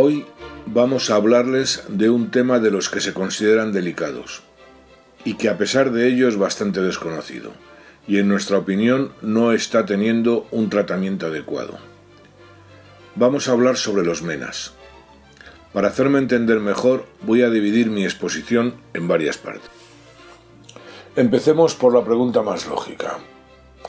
Hoy vamos a hablarles de un tema de los que se consideran delicados y que a pesar de ello es bastante desconocido y en nuestra opinión no está teniendo un tratamiento adecuado. Vamos a hablar sobre los menas. Para hacerme entender mejor voy a dividir mi exposición en varias partes. Empecemos por la pregunta más lógica.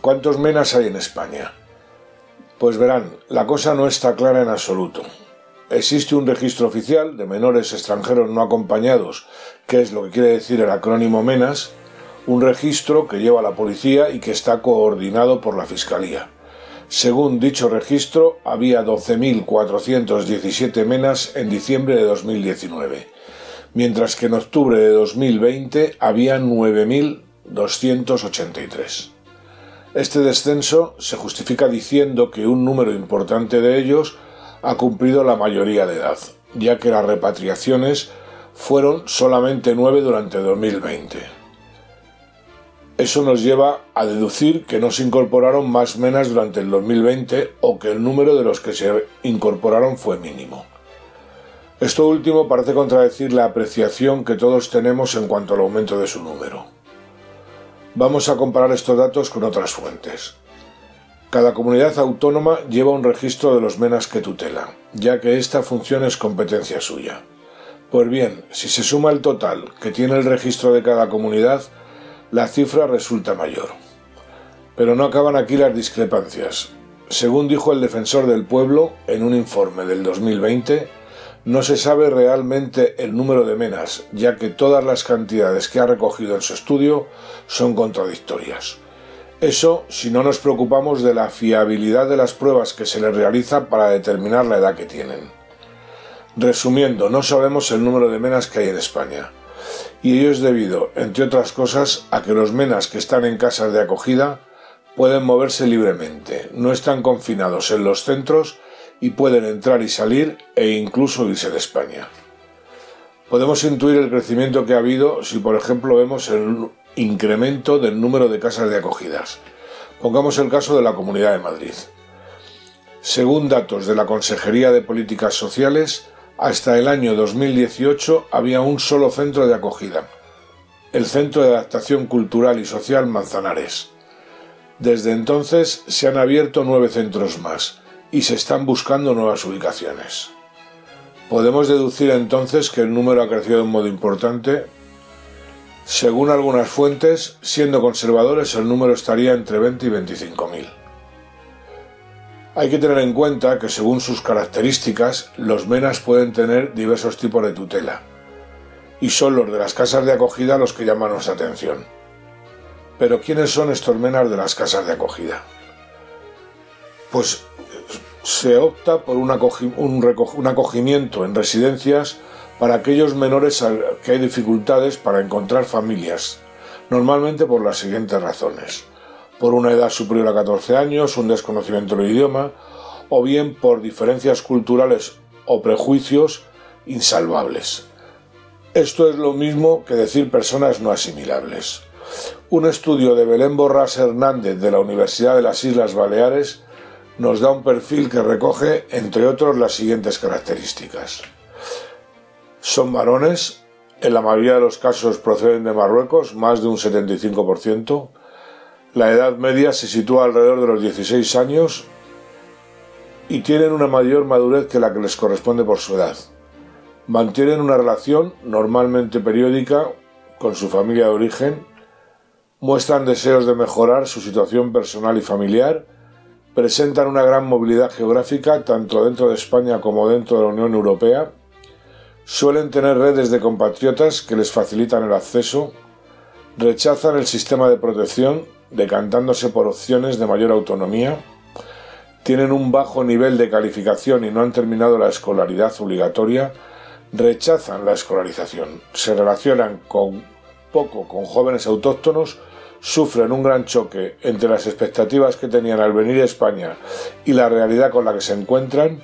¿Cuántos menas hay en España? Pues verán, la cosa no está clara en absoluto. Existe un registro oficial de menores extranjeros no acompañados, que es lo que quiere decir el acrónimo MENAS, un registro que lleva la policía y que está coordinado por la Fiscalía. Según dicho registro, había 12.417 menas en diciembre de 2019, mientras que en octubre de 2020 había 9.283. Este descenso se justifica diciendo que un número importante de ellos ha cumplido la mayoría de edad, ya que las repatriaciones fueron solamente nueve durante 2020. Eso nos lleva a deducir que no se incorporaron más menas durante el 2020 o que el número de los que se incorporaron fue mínimo. Esto último parece contradecir la apreciación que todos tenemos en cuanto al aumento de su número. Vamos a comparar estos datos con otras fuentes. Cada comunidad autónoma lleva un registro de los menas que tutela, ya que esta función es competencia suya. Pues bien, si se suma el total que tiene el registro de cada comunidad, la cifra resulta mayor. Pero no acaban aquí las discrepancias. Según dijo el defensor del pueblo en un informe del 2020, no se sabe realmente el número de menas, ya que todas las cantidades que ha recogido en su estudio son contradictorias. Eso si no nos preocupamos de la fiabilidad de las pruebas que se les realiza para determinar la edad que tienen. Resumiendo, no sabemos el número de menas que hay en España y ello es debido, entre otras cosas, a que los menas que están en casas de acogida pueden moverse libremente, no están confinados en los centros y pueden entrar y salir e incluso irse de España. Podemos intuir el crecimiento que ha habido si, por ejemplo, vemos el incremento del número de casas de acogidas. Pongamos el caso de la Comunidad de Madrid. Según datos de la Consejería de Políticas Sociales, hasta el año 2018 había un solo centro de acogida, el Centro de Adaptación Cultural y Social Manzanares. Desde entonces se han abierto nueve centros más y se están buscando nuevas ubicaciones. Podemos deducir entonces que el número ha crecido de un modo importante. Según algunas fuentes, siendo conservadores, el número estaría entre 20 y 25 mil. Hay que tener en cuenta que según sus características, los menas pueden tener diversos tipos de tutela, y son los de las casas de acogida los que llaman nuestra atención. Pero ¿quiénes son estos menas de las casas de acogida? Pues se opta por un, acogimiento en residencias para aquellos menores que hay dificultades para encontrar familias, normalmente por las siguientes razones por una edad superior a 14 años, un desconocimiento del idioma, o bien por diferencias culturales o prejuicios insalvables. Esto es lo mismo que decir personas no asimilables. Un estudio de Belén Borras Hernández de la Universidad de las Islas Baleares nos da un perfil que recoge, entre otros, las siguientes características. Son varones, en la mayoría de los casos proceden de Marruecos, más de un 75%, la edad media se sitúa alrededor de los 16 años y tienen una mayor madurez que la que les corresponde por su edad. Mantienen una relación normalmente periódica con su familia de origen, muestran deseos de mejorar su situación personal y familiar, presentan una gran movilidad geográfica tanto dentro de España como dentro de la Unión Europea, suelen tener redes de compatriotas que les facilitan el acceso, rechazan el sistema de protección decantándose por opciones de mayor autonomía, tienen un bajo nivel de calificación y no han terminado la escolaridad obligatoria, rechazan la escolarización, se relacionan con poco con jóvenes autóctonos, sufren un gran choque entre las expectativas que tenían al venir a España y la realidad con la que se encuentran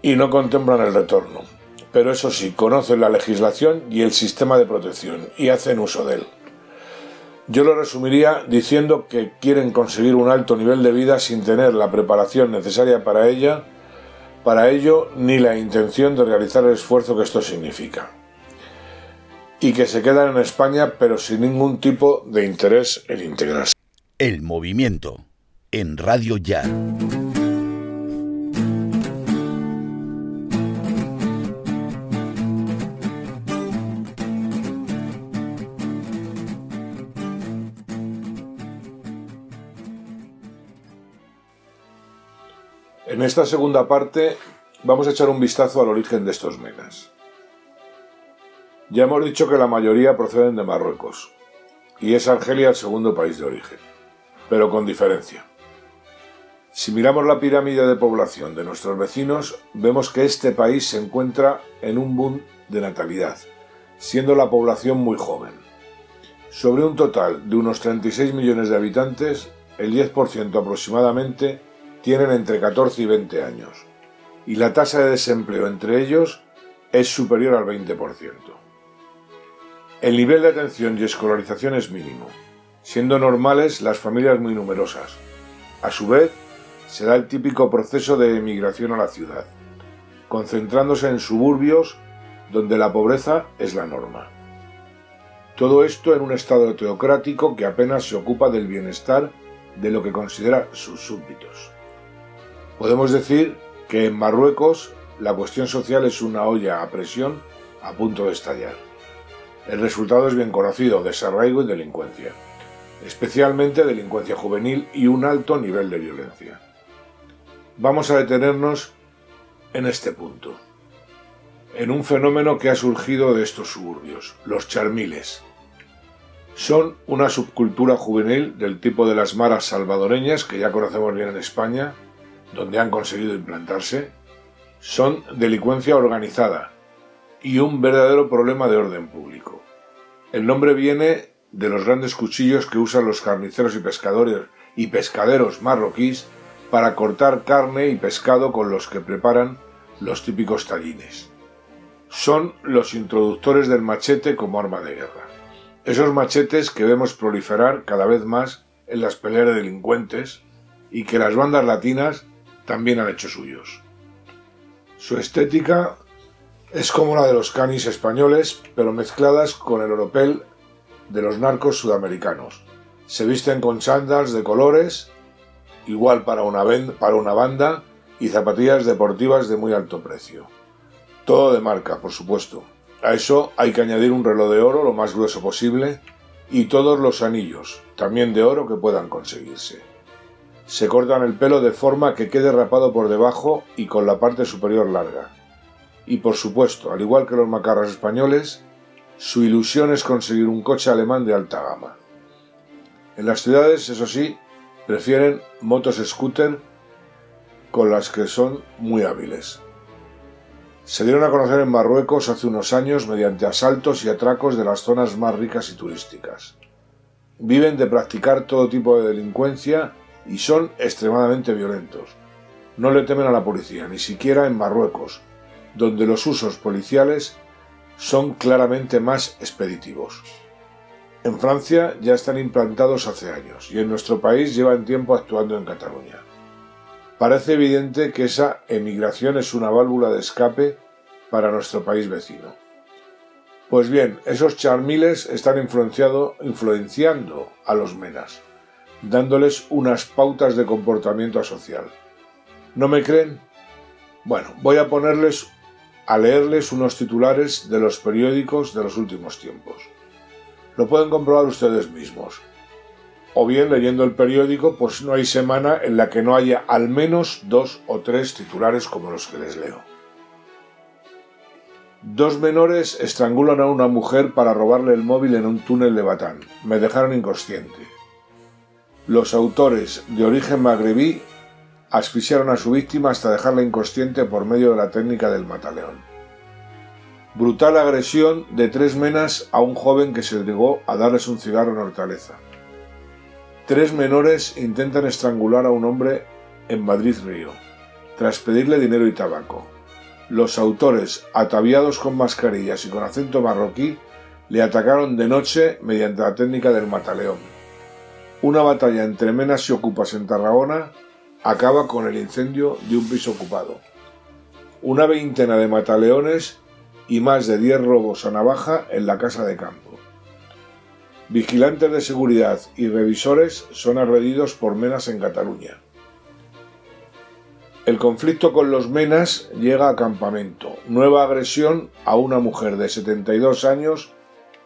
y no contemplan el retorno. Pero eso sí, conocen la legislación y el sistema de protección y hacen uso de él. Yo lo resumiría diciendo que quieren conseguir un alto nivel de vida sin tener la preparación necesaria para ella, para ello ni la intención de realizar el esfuerzo que esto significa. Y que se quedan en España pero sin ningún tipo de interés en integrarse. El movimiento en Radio Ya. En esta segunda parte vamos a echar un vistazo al origen de estos menas. Ya hemos dicho que la mayoría proceden de Marruecos, y es Argelia el segundo país de origen, pero con diferencia. Si miramos la pirámide de población de nuestros vecinos, vemos que este país se encuentra en un boom de natalidad, siendo la población muy joven. Sobre un total de unos 36 millones de habitantes, el 10% aproximadamente tienen entre 14 y 20 años, y la tasa de desempleo entre ellos es superior al 20%. El nivel de atención y escolarización es mínimo, siendo normales las familias muy numerosas. A su vez, se da el típico proceso de emigración a la ciudad, concentrándose en suburbios donde la pobreza es la norma. Todo esto en un estado teocrático que apenas se ocupa del bienestar de lo que considera sus súbditos. Podemos decir que en Marruecos la cuestión social es una olla a presión a punto de estallar. El resultado es bien conocido, desarraigo y delincuencia, especialmente delincuencia juvenil y un alto nivel de violencia. Vamos a detenernos en este punto, en un fenómeno que ha surgido de estos suburbios, los charmiles. Son una subcultura juvenil del tipo de las maras salvadoreñas que ya conocemos bien en España donde han conseguido implantarse, son delincuencia organizada y un verdadero problema de orden público. El nombre viene de los grandes cuchillos que usan los carniceros y pescadores y pescaderos marroquíes para cortar carne y pescado con los que preparan los típicos tallines. Son los introductores del machete como arma de guerra. Esos machetes que vemos proliferar cada vez más en las peleas de delincuentes y que las bandas latinas también han hecho suyos. Su estética es como la de los canis españoles, pero mezcladas con el oropel de los narcos sudamericanos. Se visten con sandals de colores, igual para una, para una banda, y zapatillas deportivas de muy alto precio. Todo de marca, por supuesto. A eso hay que añadir un reloj de oro lo más grueso posible y todos los anillos, también de oro que puedan conseguirse. Se cortan el pelo de forma que quede rapado por debajo y con la parte superior larga. Y por supuesto, al igual que los macarras españoles, su ilusión es conseguir un coche alemán de alta gama. En las ciudades, eso sí, prefieren motos scooter con las que son muy hábiles. Se dieron a conocer en Marruecos hace unos años mediante asaltos y atracos de las zonas más ricas y turísticas. Viven de practicar todo tipo de delincuencia y son extremadamente violentos. No le temen a la policía, ni siquiera en Marruecos, donde los usos policiales son claramente más expeditivos. En Francia ya están implantados hace años y en nuestro país llevan tiempo actuando en Cataluña. Parece evidente que esa emigración es una válvula de escape para nuestro país vecino. Pues bien, esos charmiles están influenciando a los menas dándoles unas pautas de comportamiento social. ¿No me creen? Bueno, voy a ponerles a leerles unos titulares de los periódicos de los últimos tiempos. Lo pueden comprobar ustedes mismos. O bien leyendo el periódico, pues no hay semana en la que no haya al menos dos o tres titulares como los que les leo. Dos menores estrangulan a una mujer para robarle el móvil en un túnel de Batán. Me dejaron inconsciente. Los autores, de origen magrebí, asfixiaron a su víctima hasta dejarla inconsciente por medio de la técnica del mataleón. Brutal agresión de tres menas a un joven que se negó a darles un cigarro en Hortaleza. Tres menores intentan estrangular a un hombre en Madrid Río, tras pedirle dinero y tabaco. Los autores, ataviados con mascarillas y con acento marroquí, le atacaron de noche mediante la técnica del mataleón. Una batalla entre menas y ocupas en Tarragona acaba con el incendio de un piso ocupado. una veintena de mataleones y más de diez robos a navaja en la casa de campo. Vigilantes de seguridad y revisores son agredidos por menas en Cataluña. El conflicto con los menas llega a campamento. Nueva agresión a una mujer de 72 años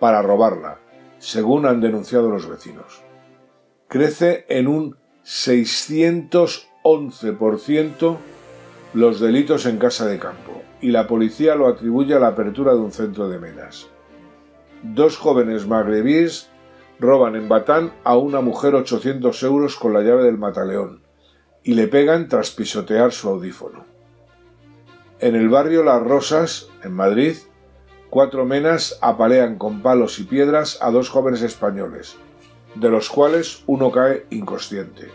para robarla, según han denunciado los vecinos. Crece en un 611% los delitos en casa de campo y la policía lo atribuye a la apertura de un centro de menas. Dos jóvenes magrebíes roban en Batán a una mujer 800 euros con la llave del mataleón y le pegan tras pisotear su audífono. En el barrio Las Rosas, en Madrid, cuatro menas apalean con palos y piedras a dos jóvenes españoles, de los cuales uno cae inconsciente.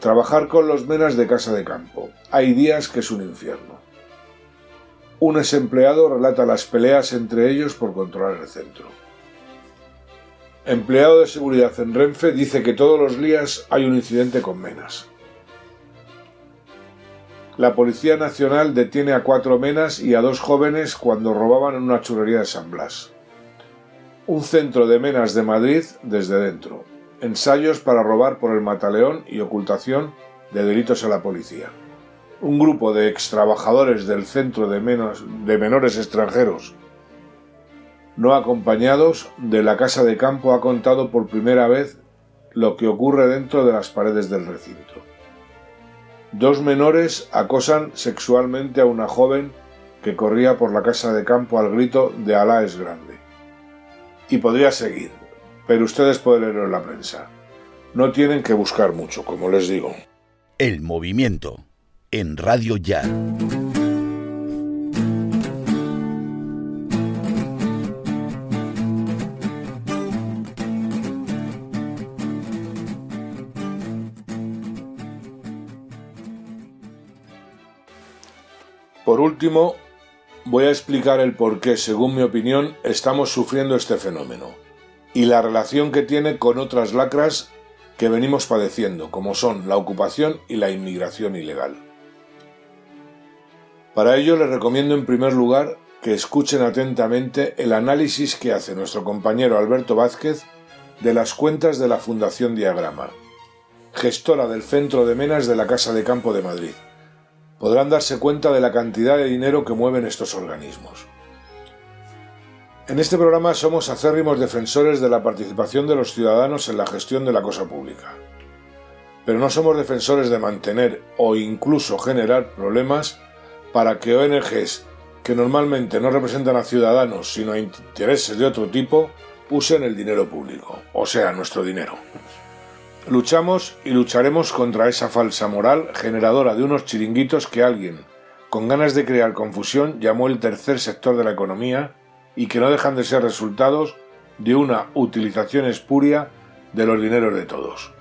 Trabajar con los menas de casa de campo. Hay días que es un infierno. Un ex empleado relata las peleas entre ellos por controlar el centro. Empleado de seguridad en Renfe dice que todos los días hay un incidente con menas. La Policía Nacional detiene a cuatro menas y a dos jóvenes cuando robaban en una churrería de San Blas. Un centro de menas de Madrid desde dentro. Ensayos para robar por el mataleón y ocultación de delitos a la policía. Un grupo de extrabajadores del centro de, de menores extranjeros no acompañados de la casa de campo ha contado por primera vez lo que ocurre dentro de las paredes del recinto. Dos menores acosan sexualmente a una joven que corría por la casa de campo al grito de Alá es grande. Y podría seguir, pero ustedes pueden leerlo en la prensa. No tienen que buscar mucho, como les digo. El movimiento en Radio Ya. Por último, voy a explicar el por qué, según mi opinión, estamos sufriendo este fenómeno y la relación que tiene con otras lacras que venimos padeciendo, como son la ocupación y la inmigración ilegal. Para ello les recomiendo en primer lugar que escuchen atentamente el análisis que hace nuestro compañero Alberto Vázquez de las cuentas de la Fundación Diagrama, gestora del Centro de Menas de la Casa de Campo de Madrid podrán darse cuenta de la cantidad de dinero que mueven estos organismos. En este programa somos acérrimos defensores de la participación de los ciudadanos en la gestión de la cosa pública, pero no somos defensores de mantener o incluso generar problemas para que ONGs que normalmente no representan a ciudadanos sino a intereses de otro tipo usen el dinero público, o sea, nuestro dinero. Luchamos y lucharemos contra esa falsa moral generadora de unos chiringuitos que alguien, con ganas de crear confusión, llamó el tercer sector de la economía y que no dejan de ser resultados de una utilización espuria de los dineros de todos.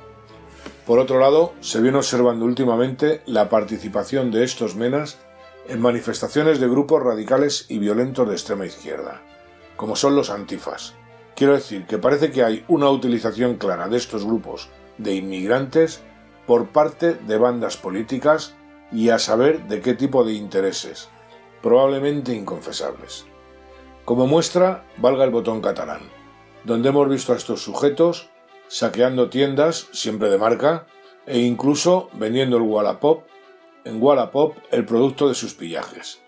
Por otro lado, se viene observando últimamente la participación de estos menas en manifestaciones de grupos radicales y violentos de extrema izquierda, como son los antifas. Quiero decir que parece que hay una utilización clara de estos grupos de inmigrantes por parte de bandas políticas y a saber de qué tipo de intereses, probablemente inconfesables. Como muestra, valga el botón catalán, donde hemos visto a estos sujetos saqueando tiendas, siempre de marca, e incluso vendiendo el Wallapop, en Wallapop el producto de sus pillajes.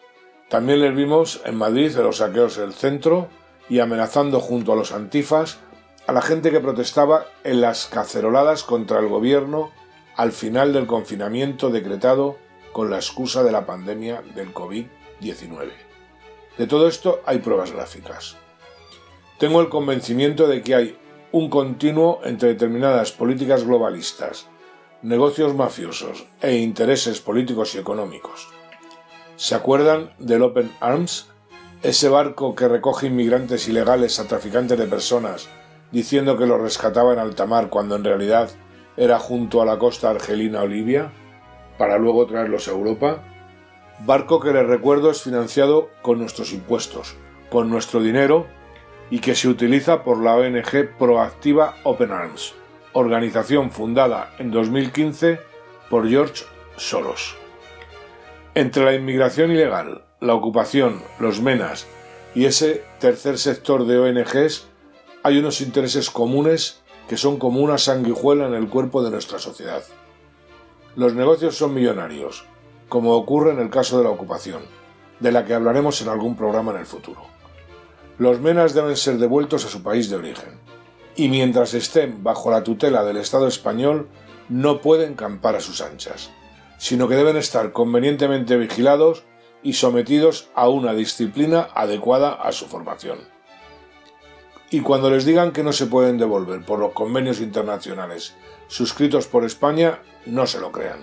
También les vimos en Madrid de los saqueos del centro y amenazando junto a los antifas a la gente que protestaba en las caceroladas contra el gobierno al final del confinamiento decretado con la excusa de la pandemia del COVID-19. De todo esto hay pruebas gráficas. Tengo el convencimiento de que hay un continuo entre determinadas políticas globalistas, negocios mafiosos e intereses políticos y económicos. ¿Se acuerdan del Open Arms? Ese barco que recoge inmigrantes ilegales a traficantes de personas diciendo que lo rescataba en alta mar cuando en realidad era junto a la costa argelina o Libia, para luego traerlos a Europa. Barco que les recuerdo es financiado con nuestros impuestos, con nuestro dinero y que se utiliza por la ONG Proactiva Open Arms, organización fundada en 2015 por George Soros. Entre la inmigración ilegal, la ocupación, los menas y ese tercer sector de ONGs hay unos intereses comunes que son como una sanguijuela en el cuerpo de nuestra sociedad. Los negocios son millonarios, como ocurre en el caso de la ocupación, de la que hablaremos en algún programa en el futuro. Los menas deben ser devueltos a su país de origen, y mientras estén bajo la tutela del Estado español no pueden campar a sus anchas, sino que deben estar convenientemente vigilados y sometidos a una disciplina adecuada a su formación. Y cuando les digan que no se pueden devolver por los convenios internacionales suscritos por España, no se lo crean.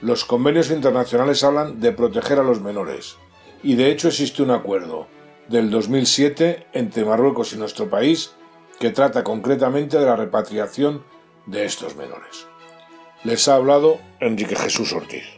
Los convenios internacionales hablan de proteger a los menores, y de hecho existe un acuerdo del 2007 entre Marruecos y nuestro país que trata concretamente de la repatriación de estos menores. Les ha hablado Enrique Jesús Ortiz.